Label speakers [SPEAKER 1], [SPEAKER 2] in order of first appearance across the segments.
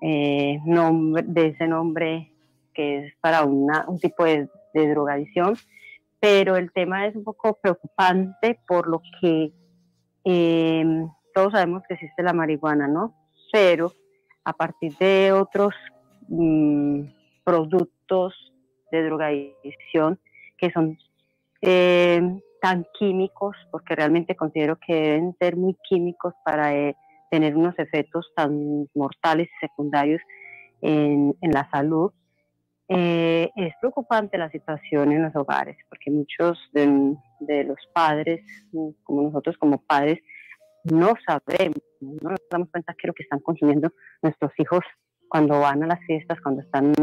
[SPEAKER 1] eh, nombre, de ese nombre que es para una, un tipo de, de drogadicción, pero el tema es un poco preocupante por lo que eh, todos sabemos que existe la marihuana, ¿no? Pero a partir de otros mm, productos de drogadicción que son eh, tan químicos, porque realmente considero que deben ser muy químicos para eh, tener unos efectos tan mortales y secundarios en, en la salud, eh, es preocupante la situación en los hogares, porque muchos de, de, los padres, como nosotros como padres, no sabemos, no nos damos cuenta que lo que están consumiendo nuestros hijos cuando van a las fiestas, cuando están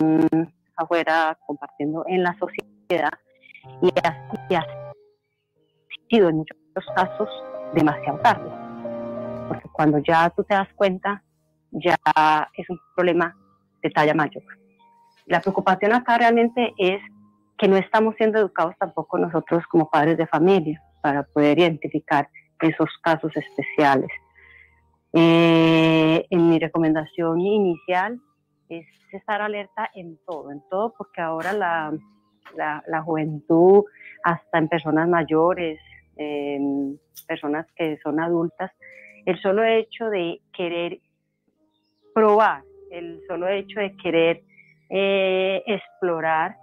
[SPEAKER 1] afuera compartiendo en la sociedad, y así ha sido en muchos casos demasiado tarde, porque cuando ya tú te das cuenta, ya es un problema de talla mayor. La preocupación acá realmente es que no estamos siendo educados tampoco nosotros como padres de familia para poder identificar esos casos especiales. Eh, en mi recomendación inicial es estar alerta en todo, en todo, porque ahora la, la, la juventud, hasta en personas mayores, eh, personas que son adultas, el solo hecho de querer probar, el solo hecho de querer eh, explorar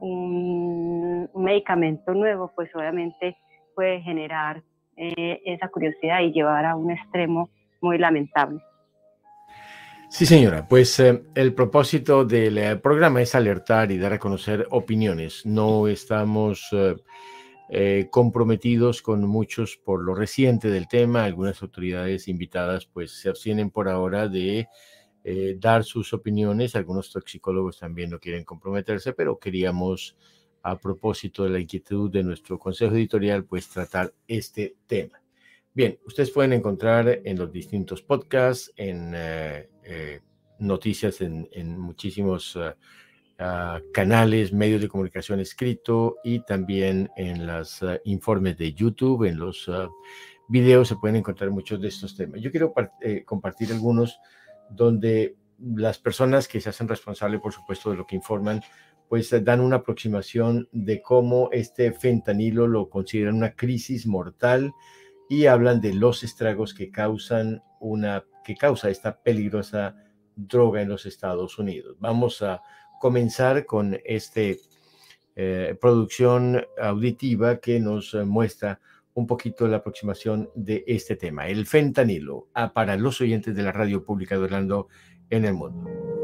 [SPEAKER 1] un, medicamento nuevo, pues obviamente puede generar eh, esa curiosidad y llevar a un extremo muy lamentable.
[SPEAKER 2] Sí, señora, pues eh, el propósito del programa es alertar y dar a conocer opiniones. No estamos eh, comprometidos con muchos por lo reciente del tema. Algunas autoridades invitadas pues se abstienen por ahora de eh, dar sus opiniones. Algunos toxicólogos también no quieren comprometerse, pero queríamos, a propósito de la inquietud de nuestro consejo editorial, pues tratar este tema. Bien, ustedes pueden encontrar en los distintos podcasts, en eh, noticias en, en muchísimos uh, canales, medios de comunicación escrito y también en los uh, informes de YouTube, en los videos se pueden encontrar muchos de estos temas. Yo quiero eh, compartir algunos donde las personas que se hacen responsables, por supuesto, de lo que informan, pues dan una aproximación de cómo este fentanilo lo consideran una crisis mortal y hablan de los estragos que causan una que causa esta peligrosa droga en los Estados Unidos. Vamos a comenzar con este eh, producción auditiva que nos muestra un poquito la aproximación de este tema, el fentanilo, ah, para los oyentes de la radio pública de Orlando en el mundo.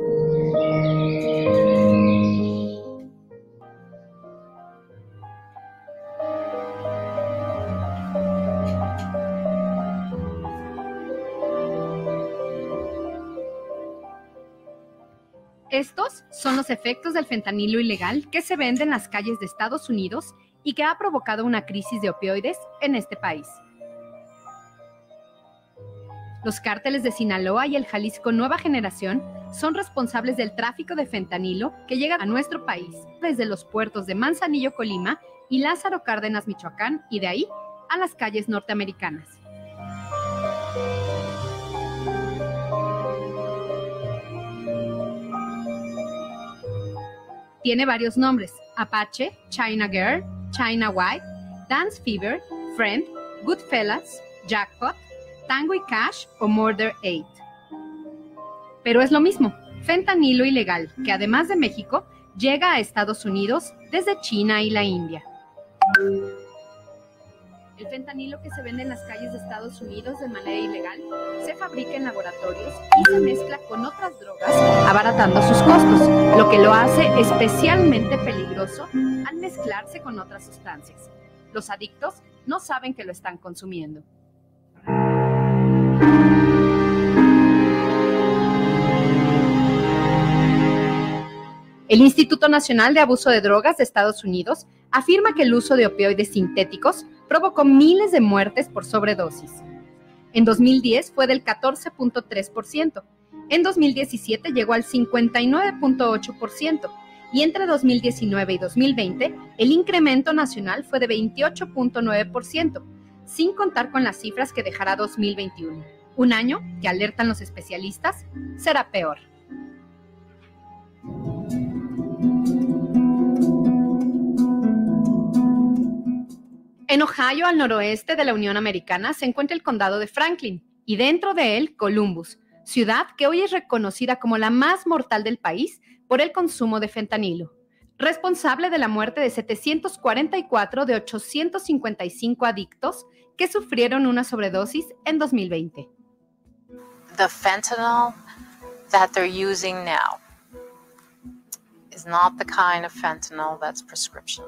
[SPEAKER 3] Estos son los efectos del fentanilo ilegal que se vende en las calles de Estados Unidos y que ha provocado una crisis de opioides en este país. Los cárteles de Sinaloa y el Jalisco Nueva Generación son responsables del tráfico de fentanilo que llega a nuestro país desde los puertos de Manzanillo, Colima y Lázaro Cárdenas, Michoacán, y de ahí a las calles norteamericanas. Tiene varios nombres, Apache, China Girl, China White, Dance Fever, Friend, Goodfellas, Jackpot, Tango y Cash o Murder 8. Pero es lo mismo, fentanilo ilegal, que además de México, llega a Estados Unidos desde China y la India. El fentanilo que se vende en las calles de Estados Unidos de manera ilegal se fabrica en laboratorios y se mezcla con otras drogas, abaratando sus costos, lo que lo hace especialmente peligroso al mezclarse con otras sustancias. Los adictos no saben que lo están consumiendo. El Instituto Nacional de Abuso de Drogas de Estados Unidos afirma que el uso de opioides sintéticos provocó miles de muertes por sobredosis. En 2010 fue del 14.3%, en 2017 llegó al 59.8% y entre 2019 y 2020 el incremento nacional fue de 28.9%, sin contar con las cifras que dejará 2021, un año que alertan los especialistas será peor. En Ohio, al noroeste de la Unión Americana, se encuentra el condado de Franklin y dentro de él Columbus, ciudad que hoy es reconocida como la más mortal del país por el consumo de fentanilo, responsable de la muerte de 744 de 855 adictos que sufrieron una sobredosis en 2020.
[SPEAKER 4] The fentanyl that they're using now is not the kind of fentanyl that's prescription.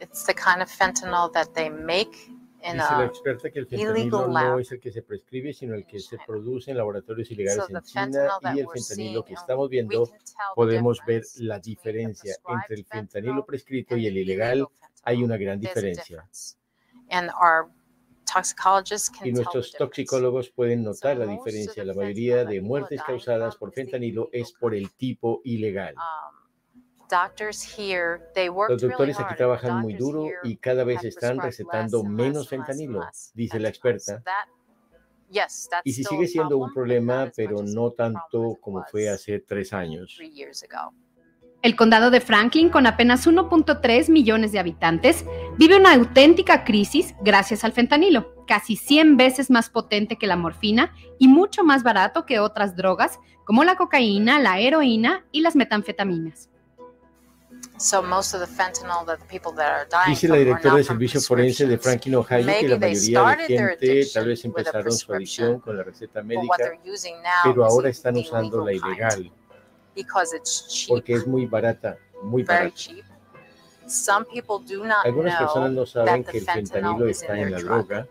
[SPEAKER 4] It's the kind of fentanyl that they make in
[SPEAKER 2] Dice la experta que el fentanilo no es el que se prescribe, sino el que se produce en laboratorios ilegales
[SPEAKER 4] So the
[SPEAKER 2] en China y el fentanilo que estamos viendo, podemos ver la diferencia entre el fentanilo prescrito
[SPEAKER 4] and
[SPEAKER 2] y el ilegal. Hay una gran diferencia.
[SPEAKER 4] difference. And our toxicologists can
[SPEAKER 2] Y nuestros toxicólogos pueden notar la diferencia. La mayoría de muertes causadas por fentanilo es por el tipo ilegal.
[SPEAKER 4] Um,
[SPEAKER 2] Los doctores aquí trabajan muy
[SPEAKER 4] doctors
[SPEAKER 2] duro
[SPEAKER 4] here
[SPEAKER 2] y cada vez están recetando menos fentanilo,
[SPEAKER 4] less
[SPEAKER 2] dice la experta. Y si
[SPEAKER 4] still
[SPEAKER 2] sigue
[SPEAKER 4] a
[SPEAKER 2] siendo un
[SPEAKER 4] problem, but not
[SPEAKER 2] problema,
[SPEAKER 4] as much
[SPEAKER 2] pero
[SPEAKER 4] as
[SPEAKER 2] no tanto como fue
[SPEAKER 4] was
[SPEAKER 2] hace tres años.
[SPEAKER 4] three years ago.
[SPEAKER 3] El condado de Franklin, con apenas 1.3 millones de habitantes, vive una auténtica crisis gracias al fentanilo, casi 100 veces más potente que la morfina y mucho más barato que otras drogas como la cocaína, la heroína y las metanfetaminas.
[SPEAKER 2] Dice la directora del Servicio Forense de. Franklin, Ohio, que la mayoría de gente tal vez empezaron su adicción con la receta médica, pero ahora están usando la ilegal
[SPEAKER 4] because it's cheap,
[SPEAKER 2] porque es muy barata, muy barata.
[SPEAKER 4] cheap. Some people do not
[SPEAKER 2] Algunas personas no saben que el fentanilo está en la droga.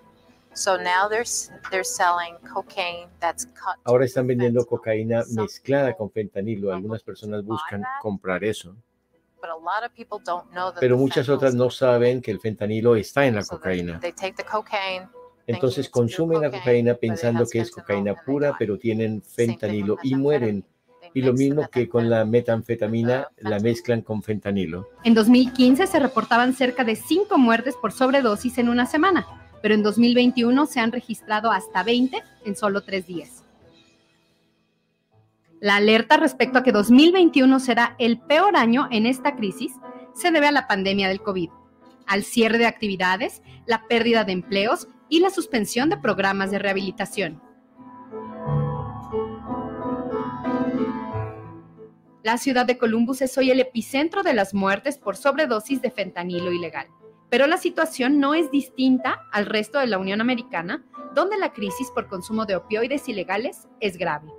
[SPEAKER 4] So now they're s- they're selling cocaine that's cut.
[SPEAKER 2] Ahora están vendiendo cocaína mezclada con fentanilo. Algunas personas buscan comprar eso, pero muchas otras no saben que el fentanilo está en la cocaína.
[SPEAKER 4] They take the cocaine,
[SPEAKER 2] Entonces consumen la
[SPEAKER 4] cocaine,
[SPEAKER 2] cocaína pensando que es
[SPEAKER 4] fentanyl
[SPEAKER 2] cocaína pura,
[SPEAKER 4] die.
[SPEAKER 2] pero tienen
[SPEAKER 4] Same thing with
[SPEAKER 2] fentanilo y mueren. Y lo mismo que con la metanfetamina, la
[SPEAKER 4] fentanyl.
[SPEAKER 2] mezclan con fentanilo.
[SPEAKER 3] En 2015 se reportaban cerca de 5 muertes por sobredosis en una semana, pero en 2021 se han registrado hasta 20 en solo tres días. La alerta respecto a que 2021 será el peor año en esta crisis se debe a la pandemia del COVID, al cierre de actividades, la pérdida de empleos y la suspensión de programas de rehabilitación. La ciudad de Columbus es hoy el epicentro de las muertes por sobredosis de fentanilo ilegal. Pero la situación no es distinta al resto de la Unión Americana, donde la crisis por consumo de opioides ilegales es grave.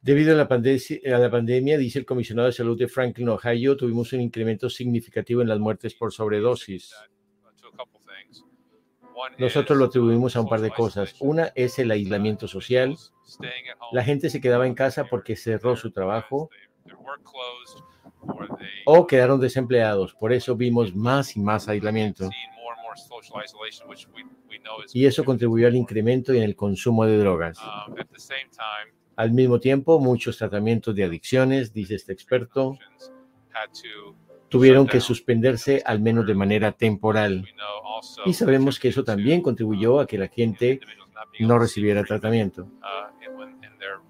[SPEAKER 2] Debido a la, a la pandemia, dice el comisionado de salud de Franklin, Ohio, tuvimos un incremento significativo en las muertes por sobredosis. Nosotros lo atribuimos a un par de cosas. Una es el aislamiento social. La gente se quedaba en casa porque cerró su trabajo o quedaron desempleados. Por eso vimos más y más aislamiento. Y eso contribuyó al
[SPEAKER 5] to-
[SPEAKER 2] incremento en el consumo de drogas.
[SPEAKER 5] Um, at the same time,
[SPEAKER 2] Al mismo tiempo, muchos tratamientos de adicciones, dice este experto,
[SPEAKER 5] options had to
[SPEAKER 2] tuvieron que suspenderse al menos de manera temporal.
[SPEAKER 5] We know also
[SPEAKER 2] Y sabemos que eso
[SPEAKER 5] contributed
[SPEAKER 2] también
[SPEAKER 5] to,
[SPEAKER 2] contribuyó a que la gente no recibiera
[SPEAKER 5] treatment,
[SPEAKER 2] tratamiento
[SPEAKER 5] uh,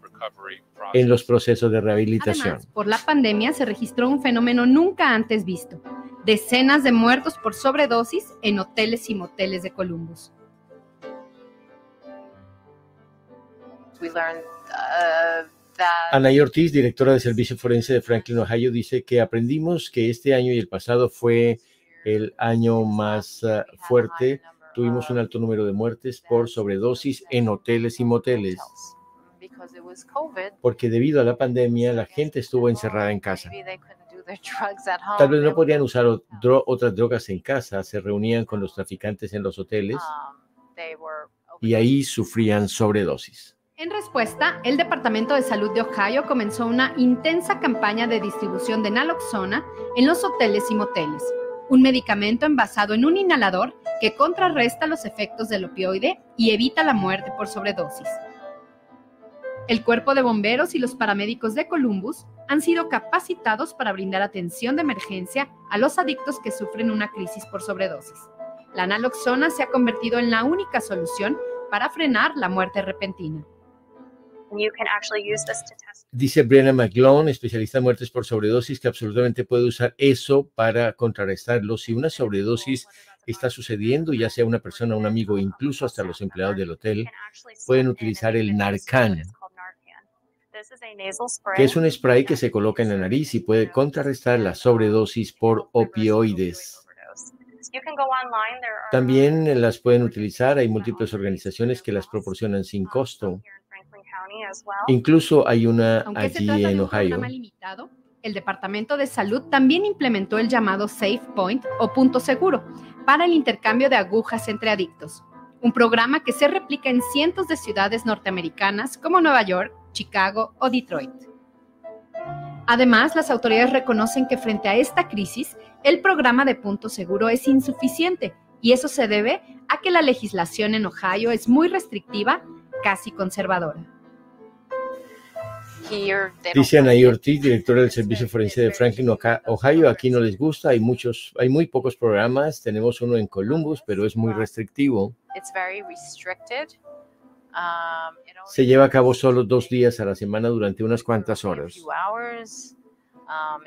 [SPEAKER 5] recovery
[SPEAKER 2] en los procesos de rehabilitación.
[SPEAKER 3] Además, por la pandemia se registró un fenómeno nunca antes visto. Decenas de muertos por sobredosis en hoteles y moteles de Columbus.
[SPEAKER 4] Uh,
[SPEAKER 2] Anaí Ortiz, directora del Servicio Forense de Franklin, Ohio, dice que aprendimos que este año y el pasado fue el año más ah, fuerte. Tuvimos un alto número de muertes por sobredosis en hoteles y moteles, porque debido a la pandemia la gente estuvo encerrada en casa. Tal vez no podían usar dro- otras drogas en casa, se reunían con los traficantes en los hoteles
[SPEAKER 4] um,
[SPEAKER 2] y ahí sufrían sobredosis.
[SPEAKER 3] En respuesta, el Departamento de Salud de Ohio comenzó una intensa campaña de distribución de naloxona en los hoteles y moteles, un medicamento envasado en un inhalador que contrarresta los efectos del opioide y evita la muerte por sobredosis. El cuerpo de bomberos y los paramédicos de Columbus han sido capacitados para brindar atención de emergencia a los adictos que sufren una crisis por sobredosis. La naloxona se ha convertido en la única solución para frenar la muerte repentina.
[SPEAKER 6] And you can actually use this to test.
[SPEAKER 2] Dice Brianna McGlone, especialista en muertes por sobredosis, que absolutamente puede usar eso para contrarrestarlo. Si una sobredosis está sucediendo, ya sea una persona, un amigo, incluso hasta los empleados del hotel, pueden utilizar el Narcan, que es un spray que se coloca en la nariz y puede contrarrestar la sobredosis por opioides. También las pueden utilizar, hay múltiples organizaciones que las proporcionan sin costo. Incluso hay una
[SPEAKER 3] Aunque se
[SPEAKER 2] allí
[SPEAKER 3] de
[SPEAKER 2] en
[SPEAKER 3] programa
[SPEAKER 2] Ohio.
[SPEAKER 3] limitado, el Departamento de Salud también implementó el llamado Safe Point o punto seguro para el intercambio de agujas entre adictos, un programa que se replica en cientos de ciudades norteamericanas como Nueva York, Chicago o Detroit. Además, las autoridades reconocen que frente a esta crisis, el programa de punto seguro es insuficiente y eso se debe a que la legislación en Ohio es muy restrictiva, casi conservadora.
[SPEAKER 2] Dice
[SPEAKER 4] it.
[SPEAKER 2] Ortiz, directora del Servicio Forense de Franklin, Ohio. Aquí no les gusta, hay muchos, hay muy pocos programas. Tenemos uno en Columbus, pero es muy restrictivo.
[SPEAKER 4] Um,
[SPEAKER 2] Se lleva a cabo solo dos días a la semana durante unas cuantas horas.
[SPEAKER 4] Um,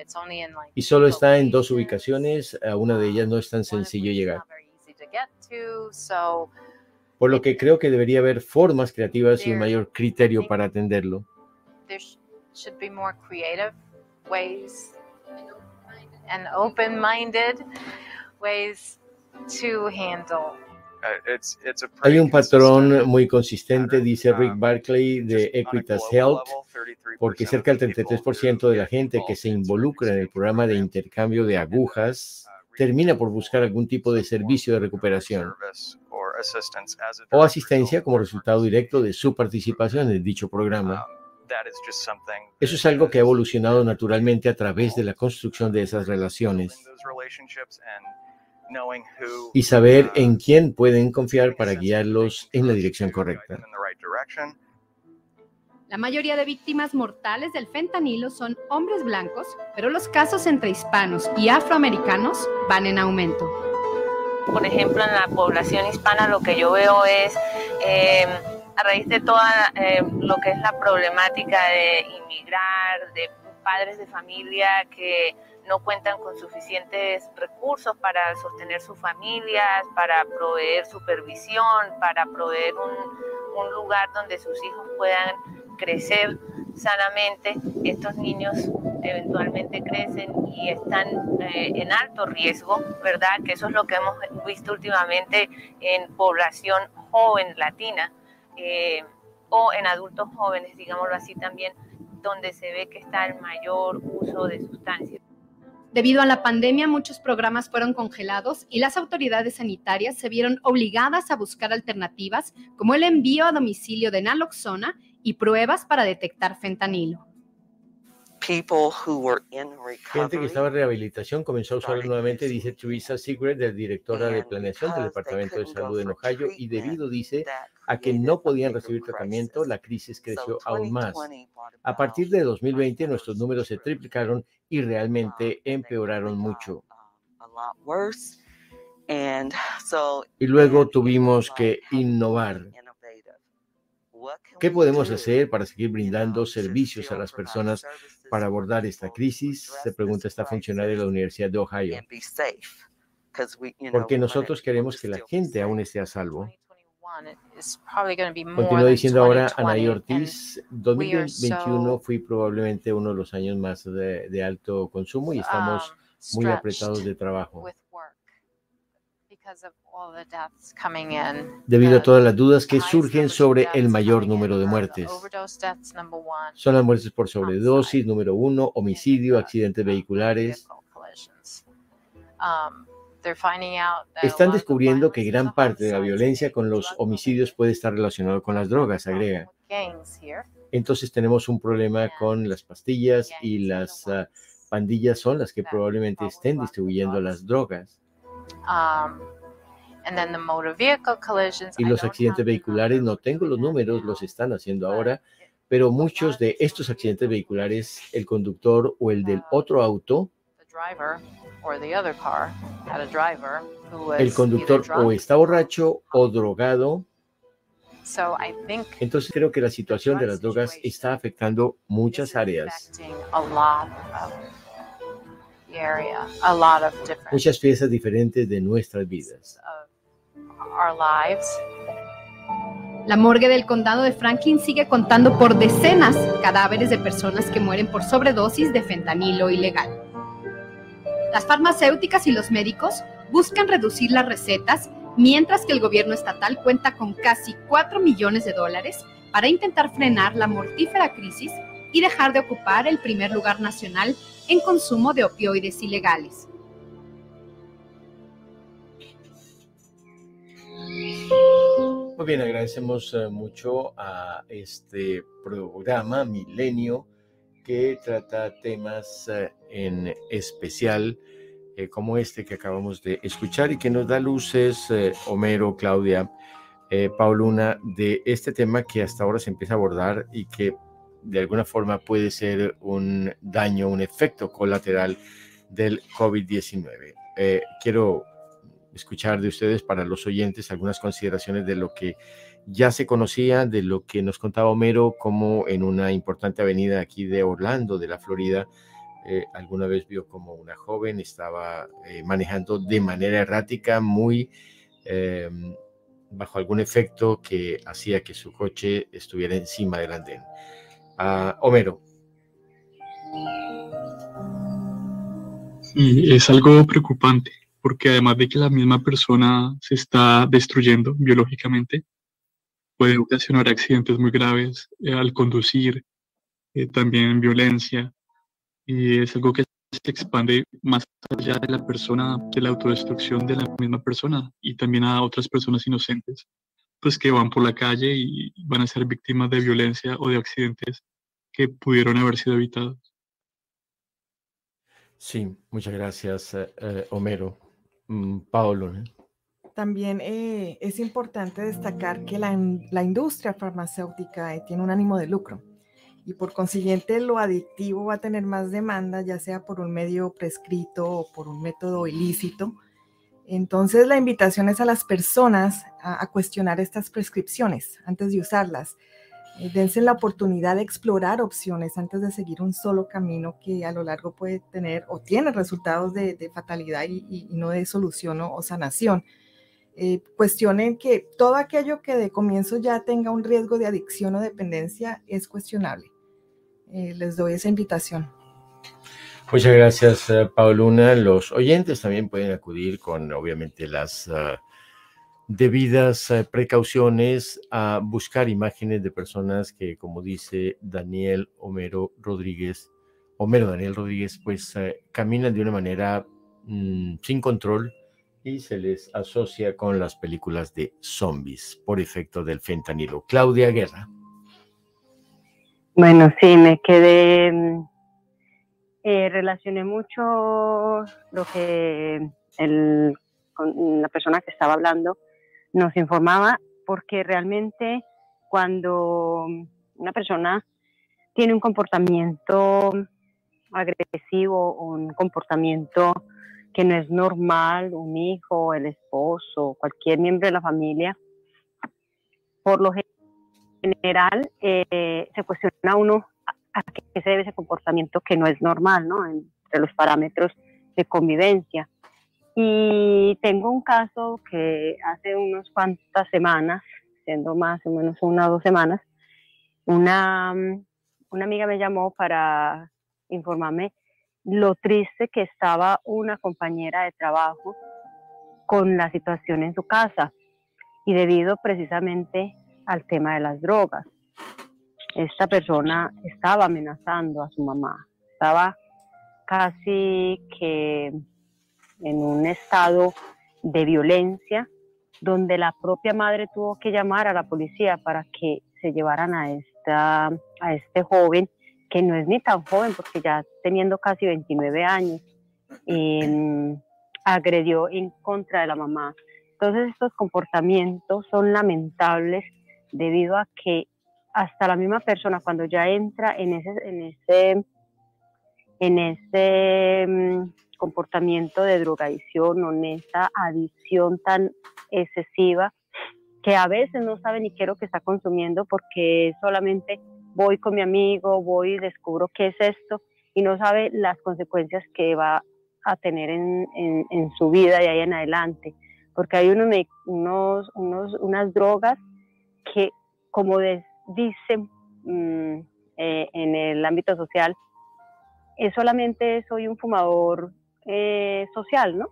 [SPEAKER 2] Y solo está en dos ubicaciones. A una de ellas no es tan
[SPEAKER 4] of
[SPEAKER 2] sencillo llegar. Por lo que creo que debería haber formas creativas y un mayor criterio para atenderlo.
[SPEAKER 4] There sh- should be more creative ways and open-minded ways to handle.
[SPEAKER 5] Uh,
[SPEAKER 2] Hay un patrón muy consistente, dice Rick
[SPEAKER 5] Um,
[SPEAKER 2] Barclay de Equitas Health,
[SPEAKER 5] level, 33%
[SPEAKER 2] porque cerca del
[SPEAKER 5] the people
[SPEAKER 2] 33% de la gente que se
[SPEAKER 5] in
[SPEAKER 2] involucra en el programa de intercambio de agujas
[SPEAKER 5] uh,
[SPEAKER 2] termina
[SPEAKER 5] receive
[SPEAKER 2] por buscar algún tipo de servicio de recuperación o asistencia como resultado directo de su participación en dicho programa.
[SPEAKER 5] That is just something
[SPEAKER 2] Eso es algo que ha evolucionado naturalmente a través de la construcción de esas relaciones
[SPEAKER 5] building those relationships and knowing who,
[SPEAKER 2] y saber
[SPEAKER 5] uh,
[SPEAKER 2] en quién pueden confiar para guiarlos en la
[SPEAKER 5] trust
[SPEAKER 2] dirección
[SPEAKER 5] to guide
[SPEAKER 2] correcta.
[SPEAKER 5] them in the right direction.
[SPEAKER 3] La mayoría de víctimas mortales del fentanilo son hombres blancos, pero los casos entre hispanos y afroamericanos van en aumento.
[SPEAKER 7] por ejemplo, en la población hispana lo que yo veo es, eh, a raíz de toda eh, lo que es la problemática de inmigrar, de padres de familia que no cuentan con suficientes recursos para sostener sus familias, para proveer supervisión, para proveer un, lugar donde sus hijos puedan crecer sanamente. Estos niños eventualmente crecen y están eh, en alto riesgo, ¿verdad? Que eso es lo que hemos visto últimamente en población joven latina eh, o en adultos jóvenes, digámoslo así también, donde se ve que está el mayor uso de sustancias.
[SPEAKER 3] Debido a la pandemia, muchos programas fueron congelados y las autoridades sanitarias se vieron obligadas a buscar alternativas como el envío a domicilio de naloxona y pruebas para detectar fentanilo.
[SPEAKER 8] people who were in
[SPEAKER 2] Gente que estaba en
[SPEAKER 8] recovery
[SPEAKER 2] rehabilitación comenzó a usarlo nuevamente, dice Teresa Sigret, la directora de planeación del Departamento de Salud en Ohio, y debido, dice, a que no podían recibir tratamiento, la crisis creció aún más.
[SPEAKER 8] 2020 brought
[SPEAKER 2] A partir de 2020
[SPEAKER 8] our
[SPEAKER 2] nuestros números se triplicaron y
[SPEAKER 8] um,
[SPEAKER 2] realmente
[SPEAKER 8] they
[SPEAKER 2] empeoraron mucho.
[SPEAKER 8] um,
[SPEAKER 2] Y luego tuvimos que innovar. ¿Qué podemos hacer para seguir brindando servicios a las personas para abordar esta crisis? Se pregunta esta funcionaria de la Universidad de Ohio. Porque nosotros queremos que la gente aún esté a salvo.
[SPEAKER 4] 2021 is probably going to be more
[SPEAKER 2] Continúa diciendo ahora
[SPEAKER 4] 2020,
[SPEAKER 2] Anaí Ortiz,
[SPEAKER 4] we are
[SPEAKER 2] 2021
[SPEAKER 4] so,
[SPEAKER 2] fue probablemente uno de los años más de, de alto consumo y estamos
[SPEAKER 4] um,
[SPEAKER 2] muy apretados de trabajo. Debido a todas las dudas que surgen sobre el mayor número de muertes. Son las muertes por sobredosis, número uno, homicidio, accidentes
[SPEAKER 4] uh,
[SPEAKER 2] vehiculares.
[SPEAKER 4] Um,
[SPEAKER 2] Están descubriendo que gran parte de la violencia con los homicidios puede estar relacionado con las drogas, agrega. Entonces tenemos un problema con las pastillas y las ah, pandillas son las que probablemente estén distribuyendo las drogas.
[SPEAKER 4] Um.
[SPEAKER 2] Y los accidentes vehiculares, no tengo los números, los están haciendo ahora, pero muchos de estos accidentes vehiculares, el conductor o el del otro auto,
[SPEAKER 4] the driver or the other car had a driver who was
[SPEAKER 2] el conductor o está borracho o drogado
[SPEAKER 4] So I think
[SPEAKER 2] Entonces creo que la situación de las drogas está afectando muchas áreas, muchas piezas diferentes de nuestras vidas.
[SPEAKER 3] La morgue del condado de Franklin sigue contando por decenas cadáveres de personas que mueren por sobredosis de fentanilo ilegal. Las farmacéuticas y los médicos buscan reducir las recetas, mientras que el gobierno estatal cuenta con casi 4 millones de dólares para intentar frenar la mortífera crisis y dejar de ocupar el primer lugar nacional en consumo de opioides ilegales.
[SPEAKER 2] Muy bien, agradecemos eh, mucho a este programa Milenio que trata temas eh, en especial eh, como este que acabamos de escuchar y que nos da luces, eh, Homero, Claudia, eh, Pauluna, de este tema que hasta ahora se empieza a abordar y que de alguna forma puede ser un daño, un efecto colateral del COVID-19. Eh, quiero escuchar de ustedes para los oyentes algunas consideraciones de lo que ya se conocía, de lo que nos contaba Homero, como en una importante avenida aquí de Orlando, de la Florida, eh, alguna vez vio como una joven estaba eh, manejando de manera errática, muy eh, bajo algún efecto que hacía que su coche estuviera encima del andén. Ah, Homero,
[SPEAKER 9] Sí, es algo preocupante, porque además de que la misma persona se está destruyendo biológicamente, puede ocasionar accidentes muy graves eh, al conducir, eh, también violencia, y es algo que se expande más allá de la persona, de la autodestrucción de la misma persona y también a otras personas inocentes, pues que van por la calle y van a ser víctimas de violencia o de accidentes que pudieron haber sido evitados.
[SPEAKER 2] sí, muchas gracias, eh, eh, Homero. Mm, Paolo, ¿eh?
[SPEAKER 10] También eh, es importante destacar que la, la industria farmacéutica eh, tiene un ánimo de lucro y por consiguiente lo adictivo va a tener más demanda, ya sea por un medio prescrito o por un método ilícito. Entonces la invitación es a las personas a, cuestionar estas prescripciones antes de usarlas. Eh, dense la oportunidad de explorar opciones antes de seguir un solo camino que a lo largo puede tener o tiene resultados de, fatalidad y, no de solución o sanación eh, cuestionen que todo aquello que de comienzo ya tenga un riesgo de adicción o dependencia es cuestionable. Eh, les doy esa invitación.
[SPEAKER 2] Muchas gracias, eh, Pauluna. Los oyentes también pueden acudir con, obviamente, las ah, debidas eh, precauciones a buscar imágenes de personas que, como dice Daniel Homero Rodríguez, Homero Daniel Rodríguez, pues caminan de una manera mm, sin control y se les asocia con las películas de zombies por efecto del fentanilo. Claudia Guerra.
[SPEAKER 1] Bueno, sí, me quedé, mm, eh, relacioné mucho lo que el, con la persona que estaba hablando nos informaba, porque realmente cuando una persona tiene un comportamiento agresivo o un comportamiento que no es normal, un hijo, el esposo, cualquier miembro de la familia, por lo general eh, se cuestiona uno a, qué se debe ese comportamiento que no es normal, ¿no? Entre los parámetros de convivencia. Y tengo un caso que hace unas cuantas semanas, siendo más o menos una o dos semanas, una, una amiga me llamó para informarme lo triste que estaba una compañera de trabajo con la situación en su casa y debido precisamente al tema de las drogas. Esta persona estaba amenazando a su mamá, estaba casi que en un estado de violencia donde la propia madre tuvo que llamar a la policía para que se llevaran a, esta, a este joven que no es ni tan joven porque ya teniendo casi 29 años, eh, agredió en contra de la mamá. Entonces estos comportamientos son lamentables debido a que hasta la misma persona cuando ya entra en ese, en ese, en ese mm, comportamiento de drogadicción o en esa adicción tan excesiva que a veces no sabe ni qué es lo que está consumiendo porque solamente voy con mi amigo, voy y descubro qué es esto y no sabe las consecuencias que va a tener en, en, su vida de ahí en adelante. Porque hay unos, unos, unos unas drogas que, como dicen mm, eh, en el ámbito social, es solamente soy un fumador eh, social, ¿no?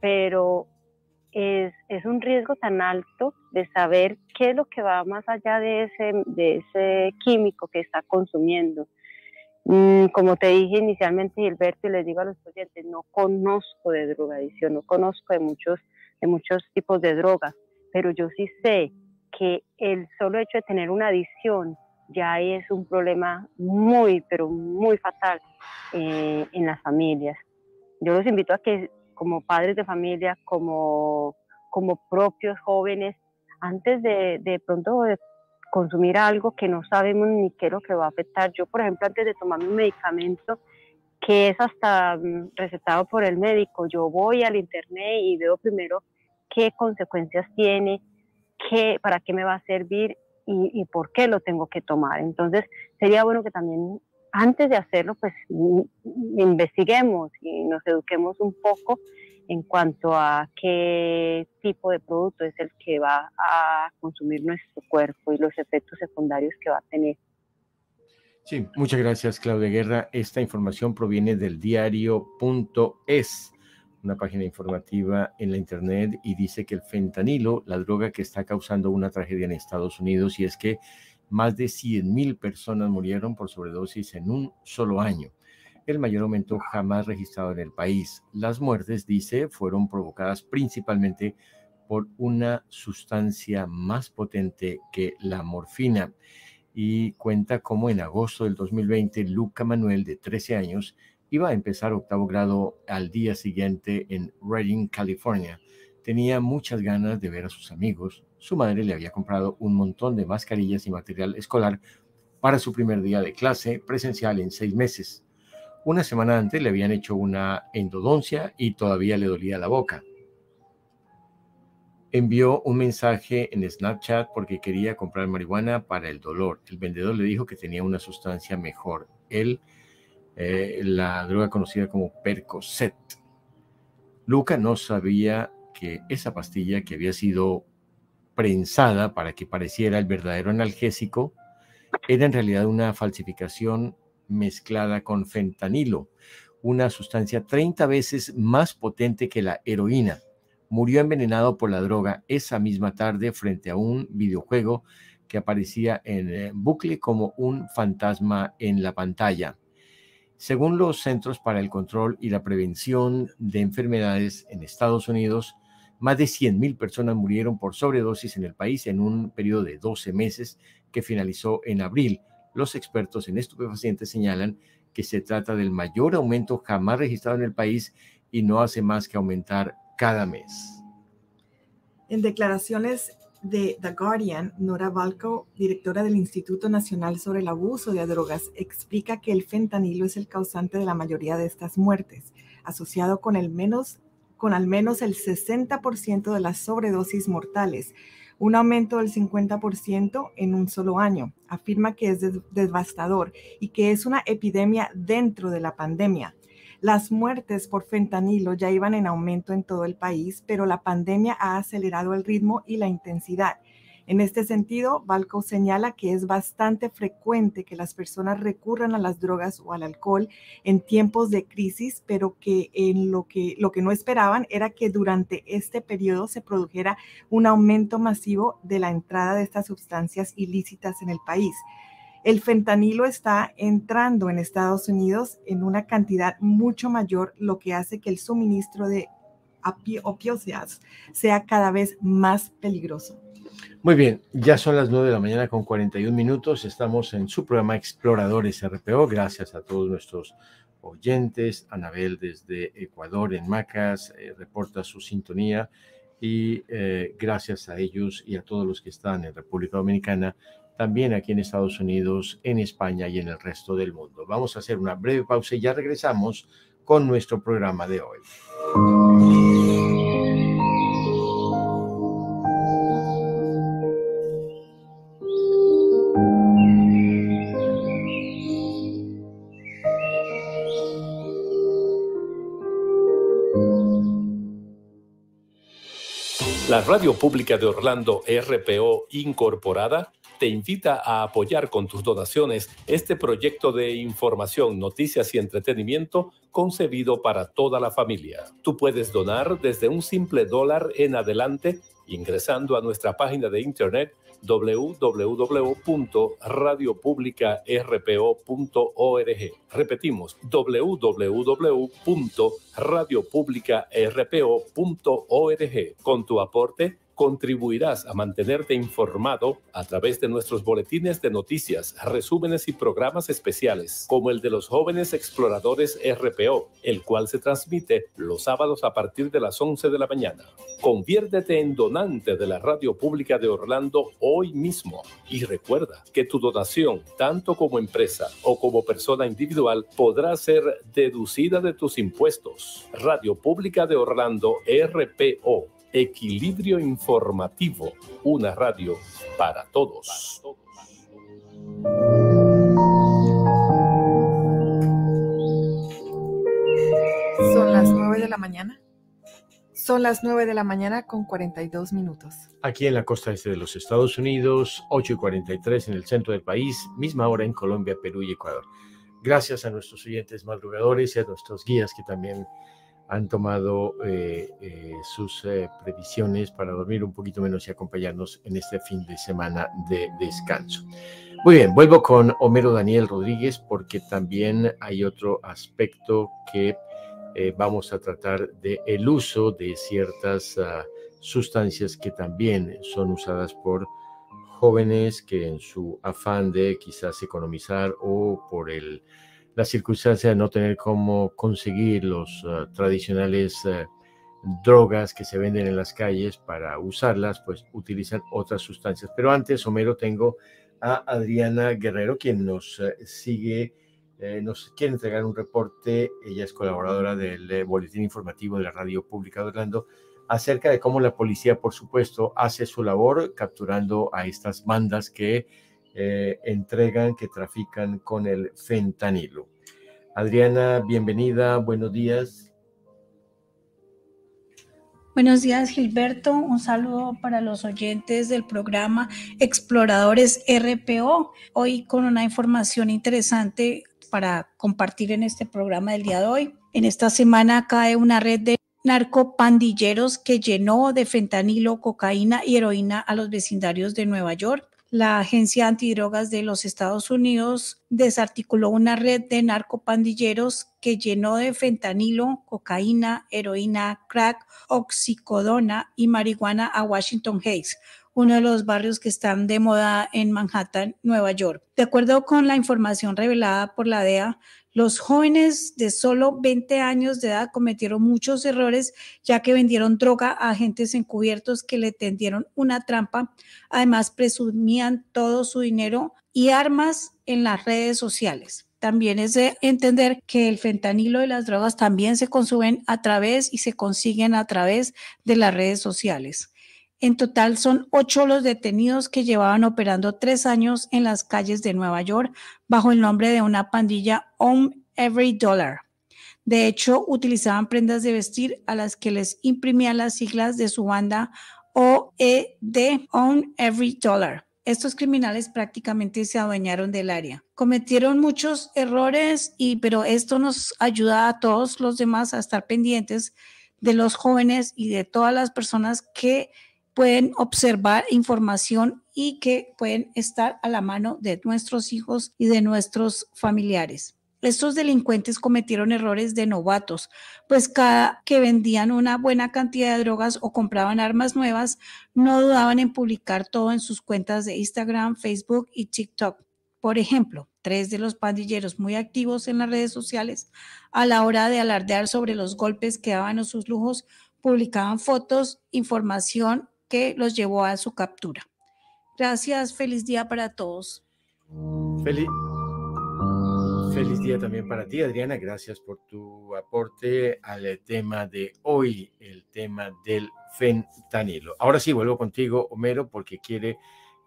[SPEAKER 1] Pero es, un riesgo tan alto de saber qué es lo que va más allá de ese, de ese químico que está consumiendo. Mm, como te dije inicialmente, Gilberto, y les digo a los estudiantes, no conozco de drogadicción, no conozco de muchos, de muchos tipos de drogas, pero yo sí sé que el solo hecho de tener una adicción ya es un problema muy, pero muy fatal eh, en las familias. Yo los invito a que como padres de familia, como, como propios jóvenes, antes de, de pronto consumir algo que no sabemos ni qué es lo que va a afectar. Yo, por ejemplo, antes de tomar un medicamento que es hasta mm, recetado por el médico, yo voy al internet y veo primero qué consecuencias tiene, qué, para qué me va a servir y, y por qué lo tengo que tomar. Entonces, sería bueno que también antes de hacerlo, pues investiguemos y nos eduquemos un poco en cuanto a qué tipo de producto es el que va a consumir nuestro cuerpo y los efectos secundarios que va a tener.
[SPEAKER 2] Sí, muchas gracias Claudia Guerra. Esta información proviene del diario.es, una página informativa en la internet y dice que el fentanilo, la droga que está causando una tragedia en Estados Unidos y es que más de 100.000 personas murieron por sobredosis en un solo año el mayor aumento jamás registrado en el país. Las muertes, dice, fueron provocadas principalmente por una sustancia más potente que la morfina y cuenta como en agosto del 2020 Luca Manuel, de 13 años, iba a empezar octavo grado al día siguiente en Redding, California. Tenía muchas ganas de ver a sus amigos. Su madre le había comprado un montón de mascarillas y material escolar para su primer día de clase presencial en seis meses. Una semana antes le habían hecho una endodoncia y todavía le dolía la boca. Envió un mensaje en Snapchat porque quería comprar marihuana para el dolor. El vendedor le dijo que tenía una sustancia mejor. Él, eh, la droga conocida como Percocet. Luca no sabía que esa pastilla que había sido prensada para que pareciera el verdadero analgésico era en realidad una falsificación mezclada con fentanilo, una sustancia 30 veces más potente que la heroína. Murió envenenado por la droga esa misma tarde frente a un videojuego que aparecía en eh, bucle como un fantasma en la pantalla. Según los Centros para el Control y la Prevención de Enfermedades en Estados Unidos, más de 100.000 personas murieron por sobredosis en el país en un periodo de 12 meses que finalizó en abril, los expertos en estupefacientes señalan que se trata del mayor aumento jamás registrado en el país y no hace más que aumentar cada mes.
[SPEAKER 10] En declaraciones de The Guardian, Nora Balco, directora del Instituto Nacional sobre el Abuso de Drogas, explica que el fentanilo es el causante de la mayoría de estas muertes, asociado con, el menos, con al menos el 60% de las sobredosis mortales, un aumento del 50% en un solo año. Afirma que es devastador y que es una epidemia dentro de la pandemia. Las muertes por fentanilo ya iban en aumento en todo el país, pero la pandemia ha acelerado el ritmo y la intensidad. En este sentido, Balco señala que es bastante frecuente que las personas recurran a las drogas o al alcohol en tiempos de crisis, pero que en lo que lo que no esperaban era que durante este periodo se produjera un aumento masivo de la entrada de estas sustancias ilícitas en el país. El fentanilo está entrando en Estados Unidos en una cantidad mucho mayor, lo que hace que el suministro de opioides sea cada vez más peligroso.
[SPEAKER 2] Muy bien, ya son las 9 de la mañana con 41 minutos. Estamos en su programa Exploradores RPO. Gracias a todos nuestros oyentes. Anabel desde Ecuador en Macas eh, reporta su sintonía y eh, gracias a ellos y a todos los que están en República Dominicana, también aquí en Estados Unidos, en España y en el resto del mundo. Vamos a hacer una breve pausa y ya regresamos con nuestro programa de hoy.
[SPEAKER 11] La Radio Pública de Orlando RPO Incorporada te invita a apoyar con tus donaciones este proyecto de información, noticias y entretenimiento concebido para toda la familia. Tú puedes donar desde un simple dólar en adelante ingresando a nuestra página de internet www.radiopublicarpo.org. Repetimos, www.radiopublicarpo.org. Con tu aporte, contribuirás a mantenerte informado a través de nuestros boletines de noticias, resúmenes y programas especiales, como el de los jóvenes exploradores RPO, el cual se transmite los sábados a partir de las 11 de la mañana. Conviértete en donante de la Radio Pública de Orlando hoy mismo y recuerda que tu donación, tanto como empresa o como persona individual, podrá ser deducida de tus impuestos. Radio Pública de Orlando RPO Equilibrio Informativo, una radio para todos.
[SPEAKER 10] Son las 9 de la mañana. Son las 9 de la mañana con 42 minutos.
[SPEAKER 2] Aquí en la costa este de los Estados Unidos, 8 y 43 en el centro del país, misma hora en Colombia, Perú y Ecuador. Gracias a nuestros oyentes madrugadores y a nuestros guías que también han tomado eh, eh, sus eh, previsiones para dormir un poquito menos y acompañarnos en este fin de semana de descanso. Muy bien, vuelvo con Homero Daniel Rodríguez porque también hay otro aspecto que vamos a tratar de el uso de ciertas ah, sustancias que también son usadas por jóvenes que en su afán de quizás economizar o por el la circunstancia de no tener cómo conseguir los ah, tradicionales ah, drogas que se venden en las calles para usarlas, pues utilizan otras sustancias. Pero antes, Homero, tengo a Adriana Guerrero, quien nos ah, sigue, eh, nos quiere entregar un reporte. Ella es colaboradora del eh, Boletín Informativo de la Radio Pública de Orlando acerca de cómo la policía, por supuesto, hace su labor capturando a estas bandas que eh, entregan, que trafican con el fentanilo. Adriana, bienvenida, buenos días.
[SPEAKER 12] Buenos días, Gilberto. Un saludo para los oyentes del programa Exploradores RPO. Hoy con una información interesante para compartir en este programa del día de hoy. En esta semana cae una red de narcopandilleros que llenó de fentanilo, cocaína y heroína a los vecindarios de Nueva York la Agencia Antidrogas de los Estados Unidos desarticuló una red de narcopandilleros que llenó de fentanilo, cocaína, heroína, crack, oxicodona y marihuana a Washington Heights, uno de los barrios que están de moda en Manhattan, Nueva York. De acuerdo con la información revelada por la DEA, los jóvenes de solo 20 años de edad cometieron muchos errores ya que vendieron droga a agentes encubiertos que le tendieron una trampa. Además, presumían todo su dinero y armas en las redes sociales. También es de entender que el fentanilo y las drogas también se consumen a través y se consiguen a través de las redes sociales. En total son ocho los detenidos que llevaban operando tres años en las calles de Nueva York bajo el nombre de una pandilla Own Every Dollar. De hecho, utilizaban prendas de vestir a las que les imprimían las siglas de su banda OED Own Every Dollar. Estos criminales prácticamente se adueñaron del área. Cometieron muchos errores, y, pero esto nos ayuda a todos los demás a estar pendientes de los jóvenes y de todas las personas que pueden observar información y que pueden estar a la mano de nuestros hijos y de nuestros familiares. Estos delincuentes cometieron errores de novatos, pues cada que vendían una buena cantidad de drogas o compraban armas nuevas, no dudaban en publicar todo en sus cuentas de Instagram, Facebook y TikTok. Por ejemplo, tres de los pandilleros muy activos en las redes sociales, a la hora de alardear sobre los golpes que daban o sus lujos, publicaban fotos, información que los llevó a su captura. Gracias, feliz día para todos.
[SPEAKER 2] Feliz, feliz día también para ti, Adriana. Gracias por tu aporte al tema de hoy, el tema del fentanilo. Ahora sí, vuelvo contigo, Homero, porque quiere,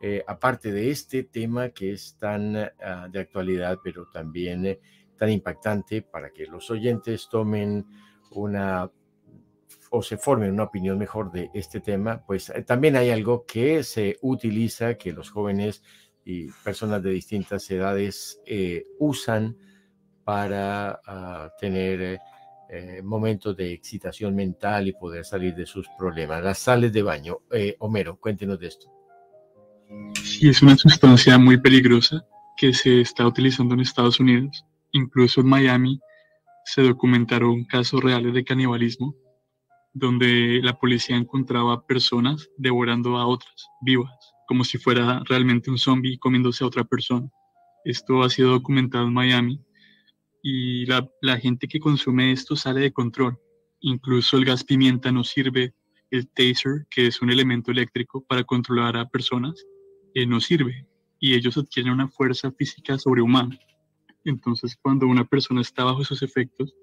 [SPEAKER 2] eh, aparte de este tema que es tan ah, de actualidad, pero también eh, tan impactante para que los oyentes tomen una o se formen una opinión mejor de este tema, pues eh, también hay algo que se utiliza, que los jóvenes y personas de distintas edades eh, usan para ah, tener eh, momentos de excitación mental y poder salir de sus problemas. Las sales de baño. Homero, cuéntenos de esto.
[SPEAKER 9] Sí, es una sustancia muy peligrosa que se está utilizando en Estados Unidos. Incluso en Miami se documentaron casos reales de canibalismo donde la policía encontraba personas devorando a otras vivas, como si fuera realmente un zombie comiéndose a otra persona. Esto ha sido documentado en Miami y la, gente que consume esto sale de control. Incluso el gas pimienta no sirve, el taser, que es un elemento eléctrico para controlar a personas, eh, no sirve y ellos adquieren una fuerza física sobrehumana. Entonces, cuando una persona está bajo esos efectos,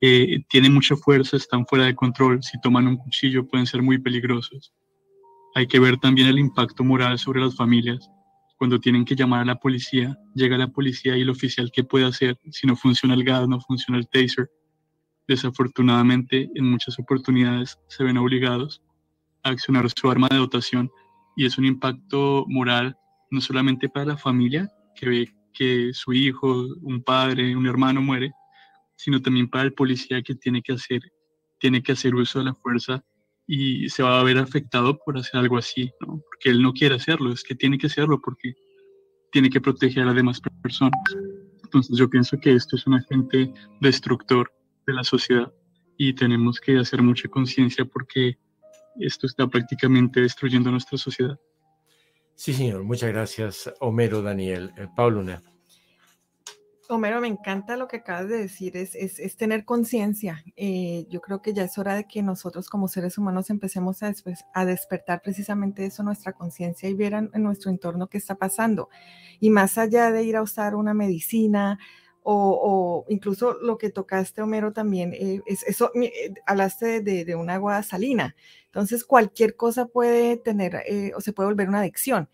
[SPEAKER 9] eh, tienen mucha fuerza, están fuera de control, si toman un cuchillo pueden ser muy peligrosos. Hay que ver también el impacto moral sobre las familias. Cuando tienen que llamar a la policía, llega la policía y el oficial, ¿qué puede hacer si no funciona el gas, no funciona el taser? Desafortunadamente, en muchas oportunidades se ven obligados a accionar su arma de dotación y es un impacto moral no solamente para la familia que ve que su hijo, un padre, un hermano muere, sino también para el policía que tiene que hacer, tiene que hacer uso de la fuerza y se va a ver afectado por hacer algo así, ¿no? Porque él no quiere hacerlo, es que tiene que hacerlo porque tiene que proteger a las demás personas. Entonces yo pienso que esto es un agente destructor de la sociedad y tenemos que hacer mucha conciencia porque esto está prácticamente destruyendo nuestra sociedad.
[SPEAKER 2] Sí, señor. Muchas gracias, Homero Daniel. Eh, Pablo Luna.
[SPEAKER 10] Homero, me encanta lo que acabas de decir, es, es, tener conciencia. Eh, yo creo que ya es hora de que nosotros como seres humanos empecemos a, a despertar precisamente eso, nuestra conciencia y ver en, nuestro entorno qué está pasando. Y más allá de ir a usar una medicina o, incluso lo que tocaste, Homero, también, eh, es, eso, eh, hablaste de, de, una agua salina. Entonces, cualquier cosa puede tener o se puede volver una adicción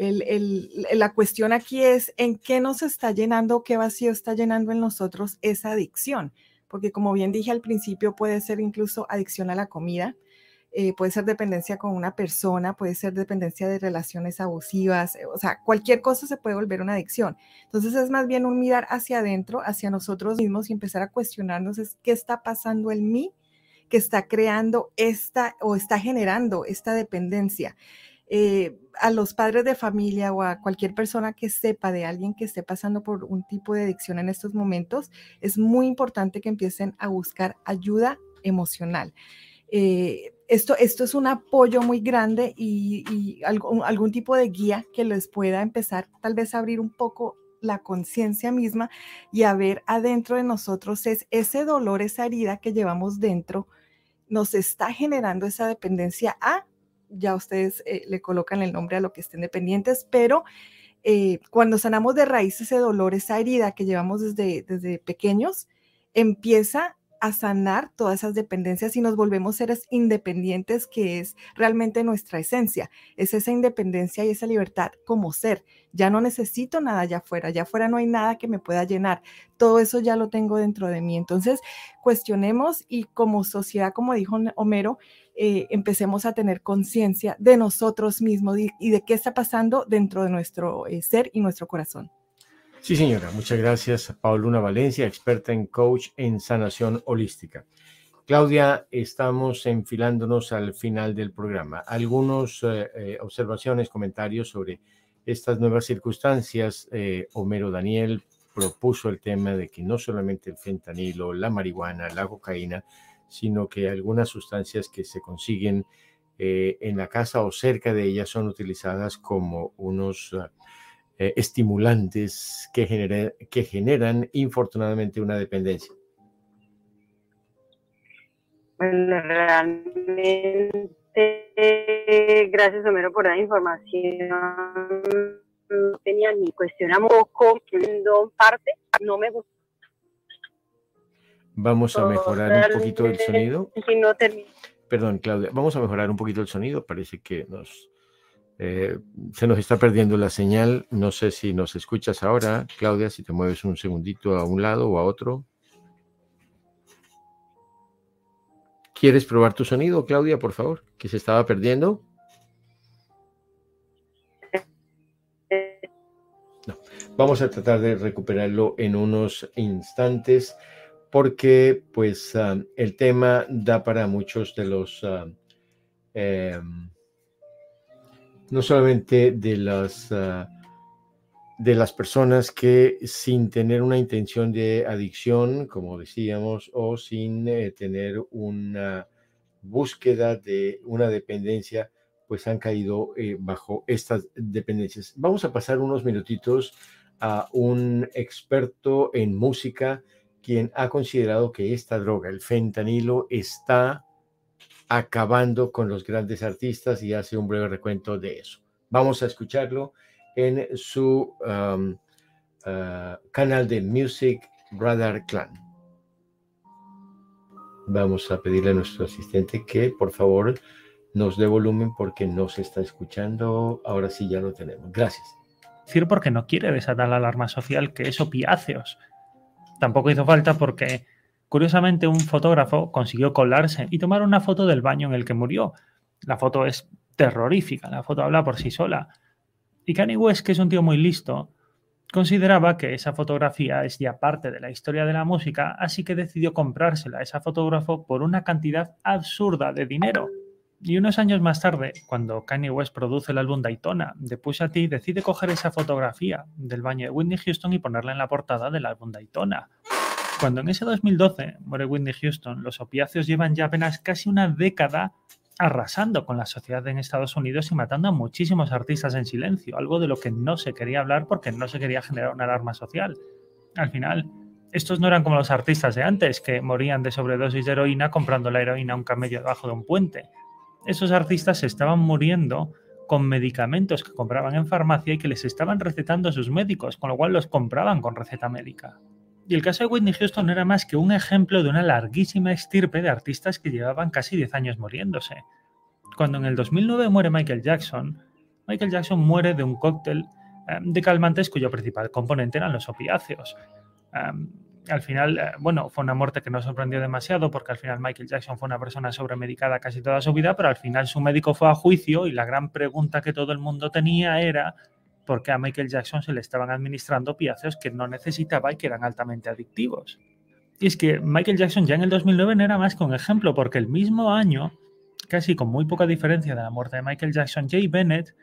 [SPEAKER 10] la cuestión aquí es en qué nos está llenando, qué vacío está llenando en nosotros esa adicción, porque como bien dije al principio, puede ser incluso adicción a la comida, eh, puede ser dependencia con una persona, puede ser dependencia de relaciones abusivas, eh, o sea, cualquier cosa se puede volver una adicción. Entonces es más bien un mirar hacia adentro, hacia nosotros mismos y empezar a cuestionarnos es qué está pasando en mí que está creando esta o está generando esta dependencia. Eh, a los padres de familia o a cualquier persona que sepa de alguien que esté pasando por un tipo de adicción en estos momentos, es muy importante que empiecen a buscar ayuda emocional. Eh, esto, esto es un apoyo muy grande y, algún, tipo de guía que les pueda empezar tal vez a abrir un poco la conciencia misma y a ver adentro de nosotros es ese dolor, esa herida que llevamos dentro, nos está generando esa dependencia a ya ustedes eh, le colocan el nombre a lo que estén dependientes, pero eh, cuando sanamos de raíz ese dolor, esa herida que llevamos desde, desde pequeños, empieza a sanar todas esas dependencias y nos volvemos seres independientes, que es realmente nuestra esencia. Es esa independencia y esa libertad como ser. Ya no necesito nada allá afuera, allá afuera no hay nada que me pueda llenar. Todo eso ya lo tengo dentro de mí. Entonces, cuestionemos y como sociedad, como dijo Homero, eh, empecemos a tener conciencia de nosotros mismos y, de qué está pasando dentro de nuestro eh, ser y nuestro corazón.
[SPEAKER 2] Sí, señora. Muchas gracias. Pauluna Valencia, experta en coach en sanación holística. Claudia, estamos enfilándonos al final del programa. Algunas eh, observaciones, comentarios sobre estas nuevas circunstancias. Homero Daniel propuso el tema de que no solamente el fentanilo, la marihuana, la cocaína, sino que algunas sustancias que se consiguen eh, en la casa o cerca de ella son utilizadas como unos ah, eh, estimulantes que, que generan infortunadamente una dependencia.
[SPEAKER 1] Bueno, realmente, gracias Homero por la información. Tenía ni cuestión a poco, parte, no me gustó
[SPEAKER 2] Vamos a mejorar un poquito el sonido. Perdón, Claudia, vamos a mejorar un poquito el sonido. Parece que nos eh, se nos está perdiendo la señal. No sé si nos escuchas ahora, Claudia, si te mueves un segundito a un lado o a otro. ¿Quieres probar tu sonido, Claudia, por favor? Que se estaba perdiendo. No. Vamos a tratar de recuperarlo en unos instantes porque pues um, el tema da para muchos de los, um, em, no solamente de las, uh, de las personas que sin tener una intención de adicción, como decíamos, o sin eh, tener una búsqueda de una dependencia, pues han caído eh, bajo estas dependencias. Vamos a pasar unos minutitos a un experto en música, quien ha considerado que esta droga, el fentanilo, está acabando con los grandes artistas y hace un breve recuento de eso. Vamos a escucharlo en su um, uh, canal de Music Radar Clan. Vamos a pedirle a nuestro asistente que por favor nos dé volumen porque no se está escuchando. Ahora sí ya lo tenemos. Gracias.
[SPEAKER 13] Decir porque no quiere desatar la alarma social que es opiáceos Tampoco hizo falta porque, curiosamente, un fotógrafo consiguió colarse y tomar una foto del baño en el que murió. La foto es terrorífica, la foto habla por sí sola. Y Kanye West, que es un tío muy listo, consideraba que esa fotografía es ya parte de la historia de la música, así que decidió comprársela a ese fotógrafo por una cantidad absurda de dinero. Y unos años más tarde, cuando Kanye West produce el álbum Daytona de Pusha T, decide coger esa fotografía del baño de Whitney Houston y ponerla en la portada del álbum Daytona. Cuando en ese 2012 muere Whitney Houston, los opiáceos llevan ya apenas casi una década arrasando con la sociedad en Estados Unidos y matando a muchísimos artistas en silencio, algo de lo que no se quería hablar porque no se quería generar una alarma social. Al final, estos no eran como los artistas de antes, que morían de sobredosis de heroína comprando la heroína a un camello debajo de un puente esos artistas se estaban muriendo con medicamentos que compraban en farmacia y que les estaban recetando a sus médicos, con lo cual los compraban con receta médica. Y el caso de Whitney Houston no era más que un ejemplo de una larguísima estirpe de artistas que llevaban casi 10 años muriéndose. Cuando en el 2009 muere Michael Jackson, Michael Jackson muere de un cóctel eh, de calmantes cuyo principal componente eran los opiáceos. Al final, eh, bueno, fue una muerte que no sorprendió demasiado porque al final Michael Jackson fue una persona sobremedicada casi toda su vida, pero al final su médico fue a juicio y la gran pregunta que todo el mundo tenía era por qué a Michael Jackson se le estaban administrando opiáceos que no necesitaba y que eran altamente adictivos. Y es que Michael Jackson ya en el 2009 no era más que un ejemplo, porque el mismo año, casi con muy poca diferencia de la muerte de Michael Jackson, Jay Bennett,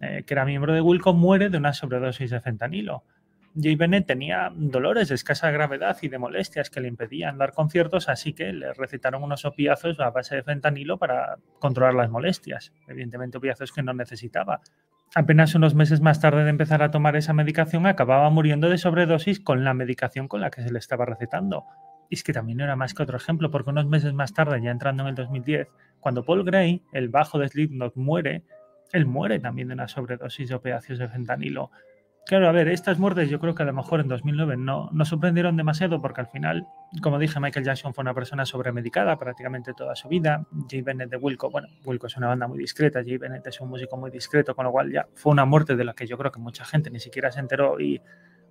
[SPEAKER 13] eh, que era miembro de Wilco, muere de una sobredosis de fentanilo. Jay Bennett tenía dolores de escasa gravedad y de molestias que le impedían dar conciertos, así que le recetaron unos opiáceos a base de fentanilo para controlar las molestias. Evidentemente, opiáceos que no necesitaba. Apenas unos meses más tarde de empezar a tomar esa medicación, acababa muriendo de sobredosis con la medicación con la que se le estaba recetando. Y es que también no era más que otro ejemplo, porque unos meses más tarde, ya entrando en el 2010, cuando Paul Gray, el bajo de Slipknot, muere, él muere también de una sobredosis de opiáceos de fentanilo. Claro, a ver, estas muertes yo creo que a lo mejor en 2009 no, no sorprendieron demasiado porque al final, como dije, Michael Jackson fue una persona sobremedicada prácticamente toda su vida. Jay Bennett de Wilco, bueno, Wilco es una banda muy discreta, Jay Bennett es un músico muy discreto, con lo cual ya fue una muerte de la que yo creo que mucha gente ni siquiera se enteró y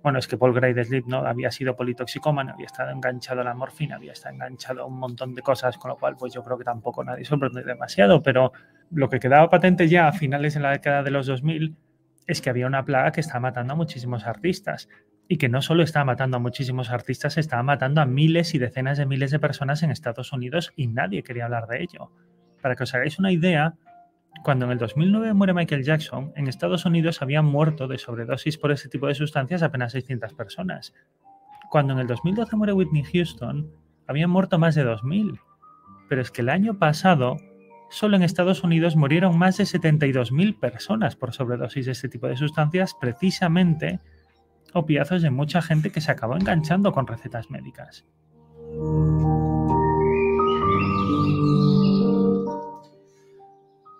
[SPEAKER 13] bueno, es que Paul Gray de Sleep ¿no? había sido politoxicómano, había estado enganchado a la morfina, había estado enganchado a un montón de cosas, con lo cual pues yo creo que tampoco nadie sorprendió demasiado, pero lo que quedaba patente ya a finales de la década de los 2000 es que había una plaga que estaba matando a muchísimos artistas y que no solo estaba matando a muchísimos artistas, estaba matando a miles y decenas de miles de personas en Estados Unidos y nadie quería hablar de ello. Para que os hagáis una idea, cuando en el 2009 muere Michael Jackson, en Estados Unidos habían muerto de sobredosis por ese tipo de sustancias apenas 600 personas. Cuando en el 2012 muere Whitney Houston, habían muerto más de 2.000. Pero es que el año pasado solo en Estados Unidos murieron más de 72.000 personas por sobredosis de este tipo de sustancias, precisamente opiazos de mucha gente que se acabó enganchando con recetas médicas.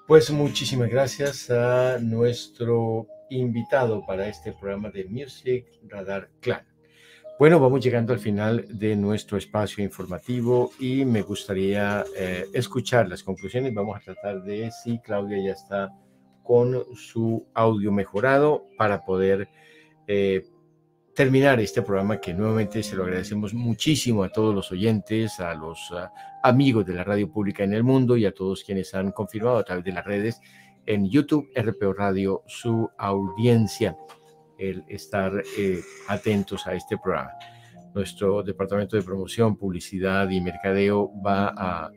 [SPEAKER 2] Pues muchísimas gracias a nuestro invitado para este programa de Music Radar Clan. Bueno, vamos llegando al final de nuestro espacio informativo y me gustaría eh, escuchar las conclusiones. Vamos a tratar de si Claudia ya está con su audio mejorado para poder eh, terminar este programa que nuevamente se lo agradecemos muchísimo a todos los oyentes, a los uh, amigos de la radio pública en el mundo y a todos quienes han confirmado a través de las redes en YouTube, RPO Radio, su audiencia, el estar eh, atentos a este programa. Nuestro departamento de promoción, publicidad y mercadeo va a,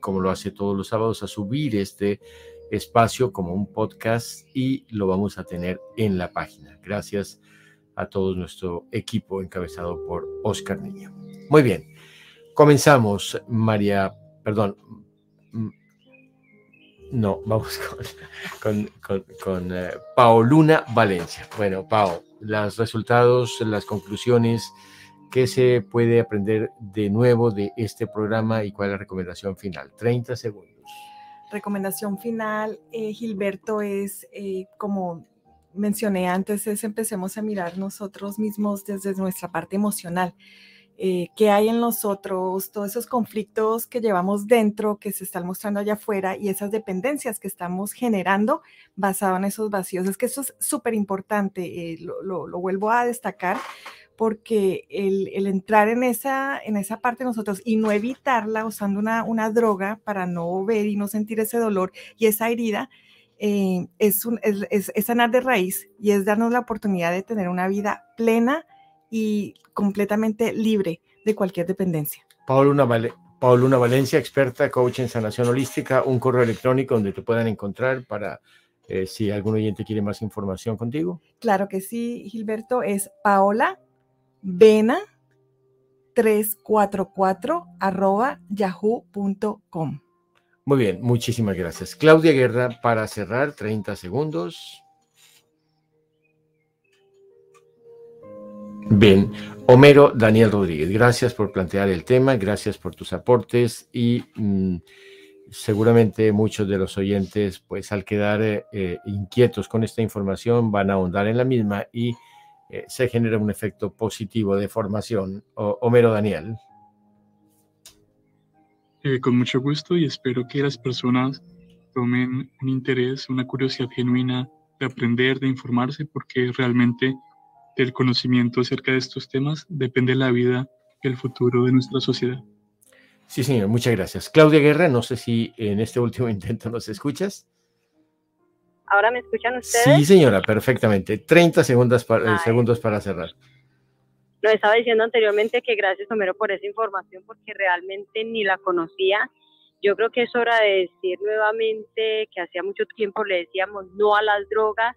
[SPEAKER 2] como lo hace todos los sábados, a subir este espacio como un podcast y lo vamos a tener en la página. Gracias a todo nuestro equipo encabezado por Oscar Niño. Muy bien, comenzamos, María, perdón, no, vamos con, con, con, eh, Valencia. Bueno, Pao, los resultados, las conclusiones, ¿qué se puede aprender de nuevo de este programa y cuál es la recomendación final? 30 segundos.
[SPEAKER 10] Recomendación final, eh, Gilberto, es eh, como mencioné antes, es empecemos a mirar nosotros mismos desde nuestra parte emocional. Eh, qué hay en nosotros, todos esos conflictos que llevamos dentro, que se están mostrando allá afuera y esas dependencias que estamos generando basado en esos vacíos. Es que eso es súper importante, eh, lo, vuelvo a destacar porque el, entrar en esa, en esa parte de nosotros y no evitarla usando una, una droga para no ver y no sentir ese dolor y esa herida, eh, es, es, sanar de raíz y es darnos la oportunidad de tener una vida plena y completamente libre de cualquier dependencia.
[SPEAKER 2] Pauluna, Vale Pauluna Valencia, experta, coach en sanación holística, un correo electrónico donde te puedan encontrar para eh, si algún oyente quiere más información contigo.
[SPEAKER 10] Claro que sí, Gilberto, es Paola Vena 344 arroba yahoo.com.
[SPEAKER 2] Muy bien, muchísimas gracias. Claudia Guerra, para cerrar, 30 segundos. Bien, Homero Daniel Rodríguez, gracias por plantear el tema, gracias por tus aportes y mmm, seguramente muchos de los oyentes, pues al quedar eh, inquietos con esta información, van a ahondar en la misma y eh, se genera un efecto positivo de formación. Homero Daniel.
[SPEAKER 9] Eh, con mucho gusto y espero que las personas tomen un interés, una curiosidad genuina de aprender, de informarse, porque realmente del conocimiento acerca de estos temas depende la vida y el futuro de nuestra sociedad.
[SPEAKER 2] Sí, señor, muchas gracias. Claudia Guerra, no sé si en este último intento nos escuchas.
[SPEAKER 6] ¿Ahora me escuchan ustedes?
[SPEAKER 2] Sí, señora, perfectamente. 30 segundos para, segundos para cerrar.
[SPEAKER 6] Lo estaba diciendo anteriormente que gracias, Homero, por esa información, porque realmente ni la conocía. Yo creo que es hora de decir nuevamente que hacía mucho tiempo le decíamos no a las drogas,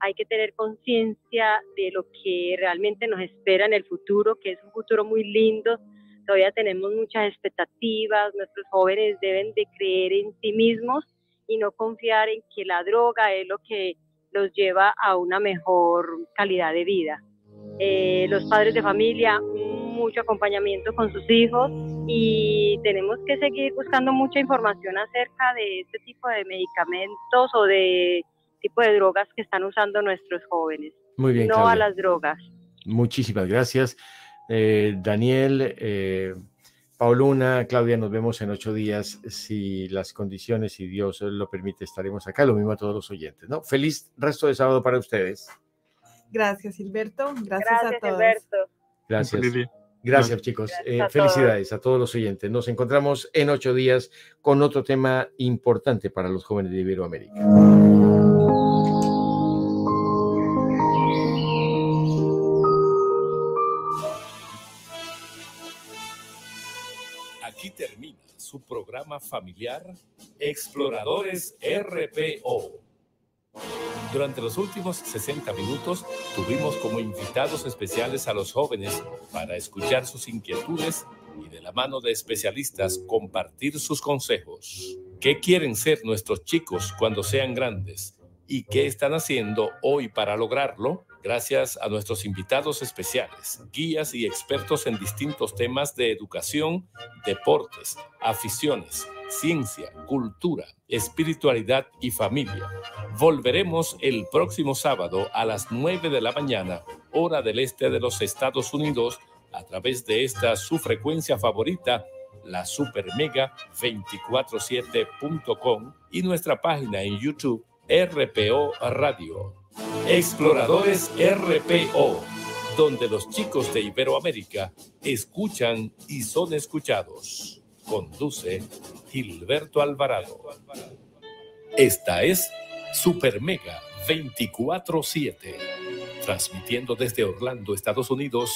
[SPEAKER 6] hay que tener conciencia de lo que realmente nos espera en el futuro, que es un futuro muy lindo. Todavía tenemos muchas expectativas, nuestros jóvenes deben de creer en sí mismos y no confiar en que la droga es lo que los lleva a una mejor calidad de vida. Eh, los padres de familia, mucho acompañamiento con sus hijos y tenemos que seguir buscando mucha información acerca de este tipo de medicamentos o de tipo de drogas que están usando nuestros jóvenes.
[SPEAKER 2] Muy bien.
[SPEAKER 6] No
[SPEAKER 2] Claudia.
[SPEAKER 6] a las drogas.
[SPEAKER 2] Muchísimas gracias. Eh, Daniel, eh, Pauluna, Claudia, nos vemos en ocho días. Si las condiciones y Dios lo permite, estaremos acá. Lo mismo a todos los oyentes. ¿no? Feliz resto de sábado para ustedes.
[SPEAKER 10] Gracias, Gilberto. Gracias,
[SPEAKER 6] Gracias
[SPEAKER 10] a todos.
[SPEAKER 6] Gilberto.
[SPEAKER 2] Gracias.
[SPEAKER 9] Día.
[SPEAKER 2] Gracias, chicos.
[SPEAKER 6] Gracias
[SPEAKER 2] Eh,
[SPEAKER 6] a
[SPEAKER 2] felicidades a todos los oyentes. Nos encontramos en ocho días con otro tema importante para los jóvenes de Iberoamérica.
[SPEAKER 11] Programa familiar Exploradores RPO. Durante los últimos 60 minutos tuvimos como invitados especiales a los jóvenes para escuchar sus inquietudes y de la mano de especialistas compartir sus consejos. ¿Qué quieren ser nuestros chicos cuando sean grandes? ¿Y qué están haciendo hoy para lograrlo? Gracias a nuestros invitados especiales, guías y expertos en distintos temas de educación, deportes, aficiones, ciencia, cultura, espiritualidad y familia. Volveremos el próximo sábado a las 9 de la mañana, hora del este de los Estados Unidos, a través de esta su frecuencia favorita, la Super Mega 247.com y nuestra página en YouTube RPO Radio. Exploradores RPO, donde los chicos de Iberoamérica escuchan y son escuchados. Conduce Gilberto Alvarado. Esta es Super Mega 24-7, transmitiendo desde Orlando, Estados Unidos,